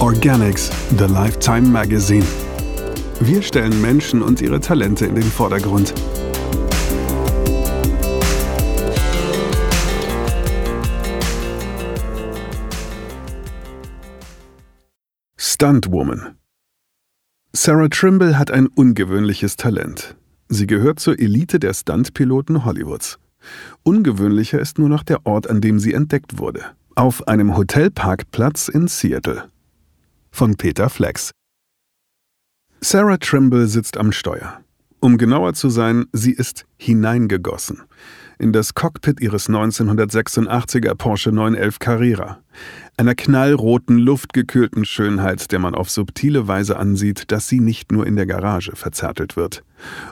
Organics, The Lifetime Magazine. Wir stellen Menschen und ihre Talente in den Vordergrund. Stuntwoman. Sarah Trimble hat ein ungewöhnliches Talent. Sie gehört zur Elite der Stuntpiloten Hollywoods. Ungewöhnlicher ist nur noch der Ort, an dem sie entdeckt wurde. Auf einem Hotelparkplatz in Seattle. Von Peter Flex. Sarah Trimble sitzt am Steuer. Um genauer zu sein, sie ist hineingegossen in das Cockpit ihres 1986er Porsche 911 Carrera, einer knallroten, luftgekühlten Schönheit, der man auf subtile Weise ansieht, dass sie nicht nur in der Garage verzärtelt wird.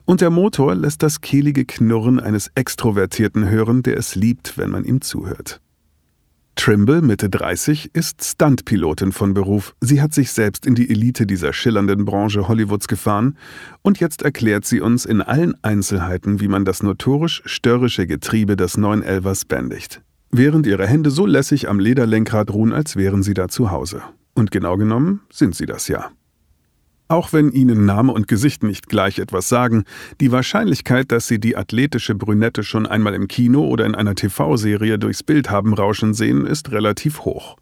Und der Motor lässt das kehlige Knurren eines Extrovertierten hören, der es liebt, wenn man ihm zuhört. Trimble, Mitte 30, ist Stuntpilotin von Beruf. Sie hat sich selbst in die Elite dieser schillernden Branche Hollywoods gefahren und jetzt erklärt sie uns in allen Einzelheiten, wie man das notorisch störrische Getriebe des 911ers bändigt. Während ihre Hände so lässig am Lederlenkrad ruhen, als wären sie da zu Hause. Und genau genommen sind sie das ja. Auch wenn Ihnen Name und Gesicht nicht gleich etwas sagen, die Wahrscheinlichkeit, dass Sie die athletische Brünette schon einmal im Kino oder in einer TV-Serie durchs Bild haben rauschen sehen, ist relativ hoch.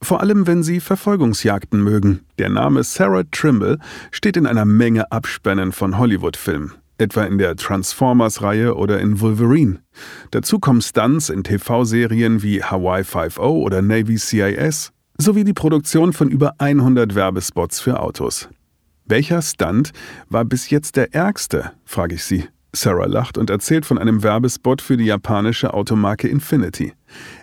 Vor allem, wenn Sie Verfolgungsjagden mögen. Der Name Sarah Trimble steht in einer Menge Abspännen von Hollywood-Filmen etwa in der Transformers-Reihe oder in Wolverine. Dazu kommen Stunts in TV-Serien wie Hawaii 5.0 oder Navy CIS sowie die Produktion von über 100 Werbespots für Autos. Welcher Stunt war bis jetzt der ärgste? frage ich sie. Sarah lacht und erzählt von einem Werbespot für die japanische Automarke Infinity.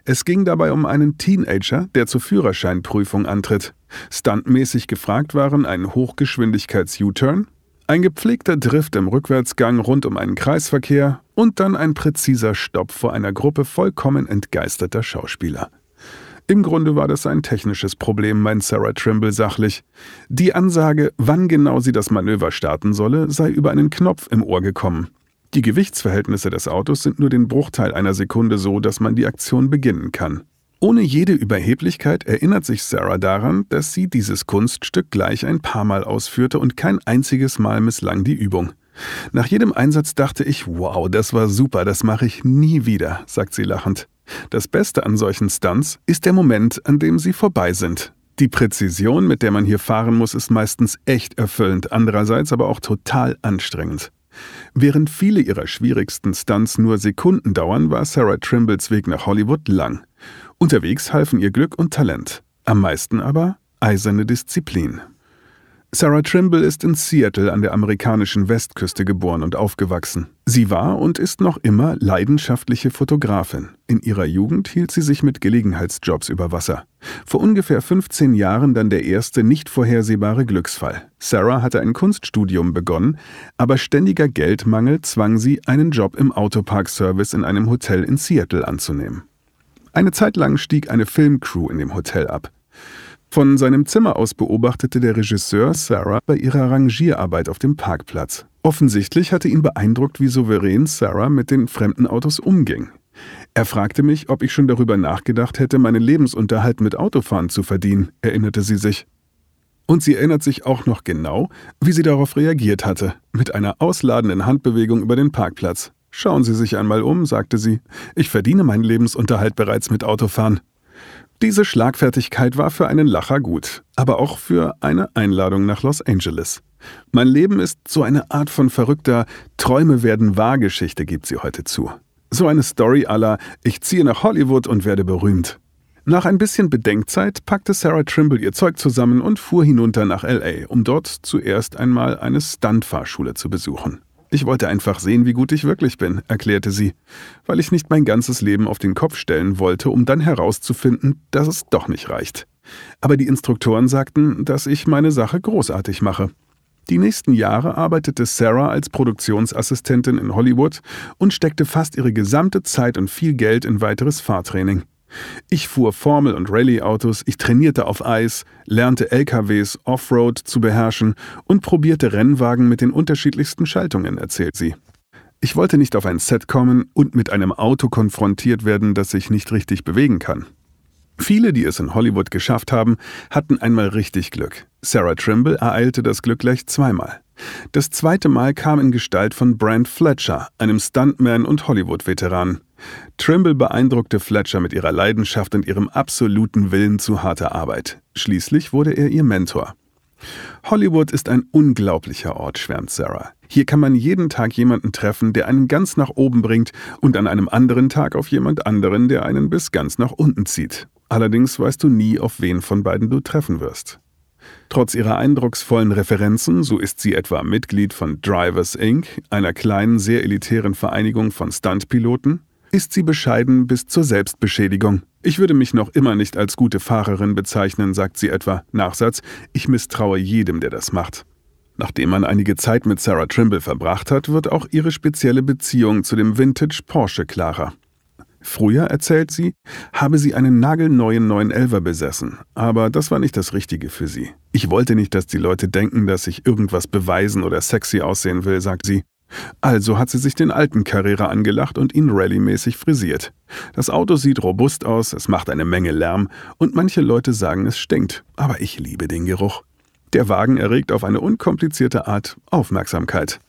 Es ging dabei um einen Teenager, der zur Führerscheinprüfung antritt. Stuntmäßig gefragt waren ein Hochgeschwindigkeits-U-Turn, ein gepflegter Drift im Rückwärtsgang rund um einen Kreisverkehr und dann ein präziser Stopp vor einer Gruppe vollkommen entgeisterter Schauspieler. Im Grunde war das ein technisches Problem, meint Sarah Trimble sachlich. Die Ansage, wann genau sie das Manöver starten solle, sei über einen Knopf im Ohr gekommen. Die Gewichtsverhältnisse des Autos sind nur den Bruchteil einer Sekunde so, dass man die Aktion beginnen kann. Ohne jede Überheblichkeit erinnert sich Sarah daran, dass sie dieses Kunststück gleich ein paar Mal ausführte und kein einziges Mal misslang die Übung. Nach jedem Einsatz dachte ich, wow, das war super, das mache ich nie wieder, sagt sie lachend. Das Beste an solchen Stunts ist der Moment, an dem sie vorbei sind. Die Präzision, mit der man hier fahren muss, ist meistens echt erfüllend, andererseits aber auch total anstrengend. Während viele ihrer schwierigsten Stunts nur Sekunden dauern, war Sarah Trimbles Weg nach Hollywood lang. Unterwegs halfen ihr Glück und Talent, am meisten aber eiserne Disziplin. Sarah Trimble ist in Seattle an der amerikanischen Westküste geboren und aufgewachsen. Sie war und ist noch immer leidenschaftliche Fotografin. In ihrer Jugend hielt sie sich mit Gelegenheitsjobs über Wasser. Vor ungefähr 15 Jahren dann der erste nicht vorhersehbare Glücksfall. Sarah hatte ein Kunststudium begonnen, aber ständiger Geldmangel zwang sie, einen Job im Autoparkservice in einem Hotel in Seattle anzunehmen. Eine Zeit lang stieg eine Filmcrew in dem Hotel ab. Von seinem Zimmer aus beobachtete der Regisseur Sarah bei ihrer Rangierarbeit auf dem Parkplatz. Offensichtlich hatte ihn beeindruckt, wie souverän Sarah mit den fremden Autos umging. Er fragte mich, ob ich schon darüber nachgedacht hätte, meinen Lebensunterhalt mit Autofahren zu verdienen, erinnerte sie sich. Und sie erinnert sich auch noch genau, wie sie darauf reagiert hatte, mit einer ausladenden Handbewegung über den Parkplatz. Schauen Sie sich einmal um, sagte sie. Ich verdiene meinen Lebensunterhalt bereits mit Autofahren. Diese Schlagfertigkeit war für einen Lacher gut, aber auch für eine Einladung nach Los Angeles. Mein Leben ist so eine Art von verrückter Träume werden wahr Geschichte, gibt sie heute zu. So eine Story aller Ich ziehe nach Hollywood und werde berühmt. Nach ein bisschen Bedenkzeit packte Sarah Trimble ihr Zeug zusammen und fuhr hinunter nach LA, um dort zuerst einmal eine Stuntfahrschule zu besuchen. Ich wollte einfach sehen, wie gut ich wirklich bin, erklärte sie, weil ich nicht mein ganzes Leben auf den Kopf stellen wollte, um dann herauszufinden, dass es doch nicht reicht. Aber die Instruktoren sagten, dass ich meine Sache großartig mache. Die nächsten Jahre arbeitete Sarah als Produktionsassistentin in Hollywood und steckte fast ihre gesamte Zeit und viel Geld in weiteres Fahrtraining. Ich fuhr Formel- und Rallye-Autos, ich trainierte auf Eis, lernte LKWs Offroad zu beherrschen und probierte Rennwagen mit den unterschiedlichsten Schaltungen, erzählt sie. Ich wollte nicht auf ein Set kommen und mit einem Auto konfrontiert werden, das sich nicht richtig bewegen kann. Viele, die es in Hollywood geschafft haben, hatten einmal richtig Glück. Sarah Trimble ereilte das Glück gleich zweimal. Das zweite Mal kam in Gestalt von Brand Fletcher, einem Stuntman und Hollywood-Veteran. Trimble beeindruckte Fletcher mit ihrer Leidenschaft und ihrem absoluten Willen zu harter Arbeit. Schließlich wurde er ihr Mentor. Hollywood ist ein unglaublicher Ort, schwärmt Sarah. Hier kann man jeden Tag jemanden treffen, der einen ganz nach oben bringt und an einem anderen Tag auf jemand anderen, der einen bis ganz nach unten zieht. Allerdings weißt du nie, auf wen von beiden du treffen wirst. Trotz ihrer eindrucksvollen Referenzen, so ist sie etwa Mitglied von Drivers Inc., einer kleinen, sehr elitären Vereinigung von Stuntpiloten, ist sie bescheiden bis zur Selbstbeschädigung. Ich würde mich noch immer nicht als gute Fahrerin bezeichnen, sagt sie etwa. Nachsatz, ich misstraue jedem, der das macht. Nachdem man einige Zeit mit Sarah Trimble verbracht hat, wird auch ihre spezielle Beziehung zu dem Vintage Porsche klarer. Früher, erzählt sie, habe sie einen nagelneuen 911er besessen, aber das war nicht das Richtige für sie. Ich wollte nicht, dass die Leute denken, dass ich irgendwas beweisen oder sexy aussehen will, sagt sie. Also hat sie sich den alten Carrera angelacht und ihn rallymäßig frisiert. Das Auto sieht robust aus, es macht eine Menge Lärm und manche Leute sagen, es stinkt, aber ich liebe den Geruch. Der Wagen erregt auf eine unkomplizierte Art Aufmerksamkeit.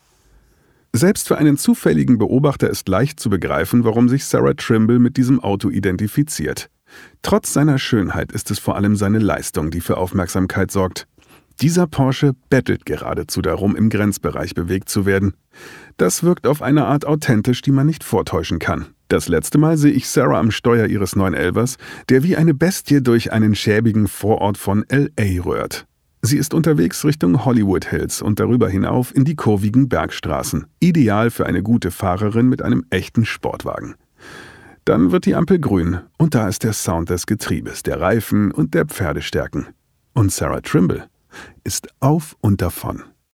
Selbst für einen zufälligen Beobachter ist leicht zu begreifen, warum sich Sarah Trimble mit diesem Auto identifiziert. Trotz seiner Schönheit ist es vor allem seine Leistung, die für Aufmerksamkeit sorgt. Dieser Porsche bettelt geradezu darum, im Grenzbereich bewegt zu werden. Das wirkt auf eine Art authentisch, die man nicht vortäuschen kann. Das letzte Mal sehe ich Sarah am Steuer ihres 911ers, der wie eine Bestie durch einen schäbigen Vorort von LA rührt. Sie ist unterwegs Richtung Hollywood Hills und darüber hinauf in die kurvigen Bergstraßen. Ideal für eine gute Fahrerin mit einem echten Sportwagen. Dann wird die Ampel grün und da ist der Sound des Getriebes, der Reifen und der Pferdestärken. Und Sarah Trimble ist auf und davon.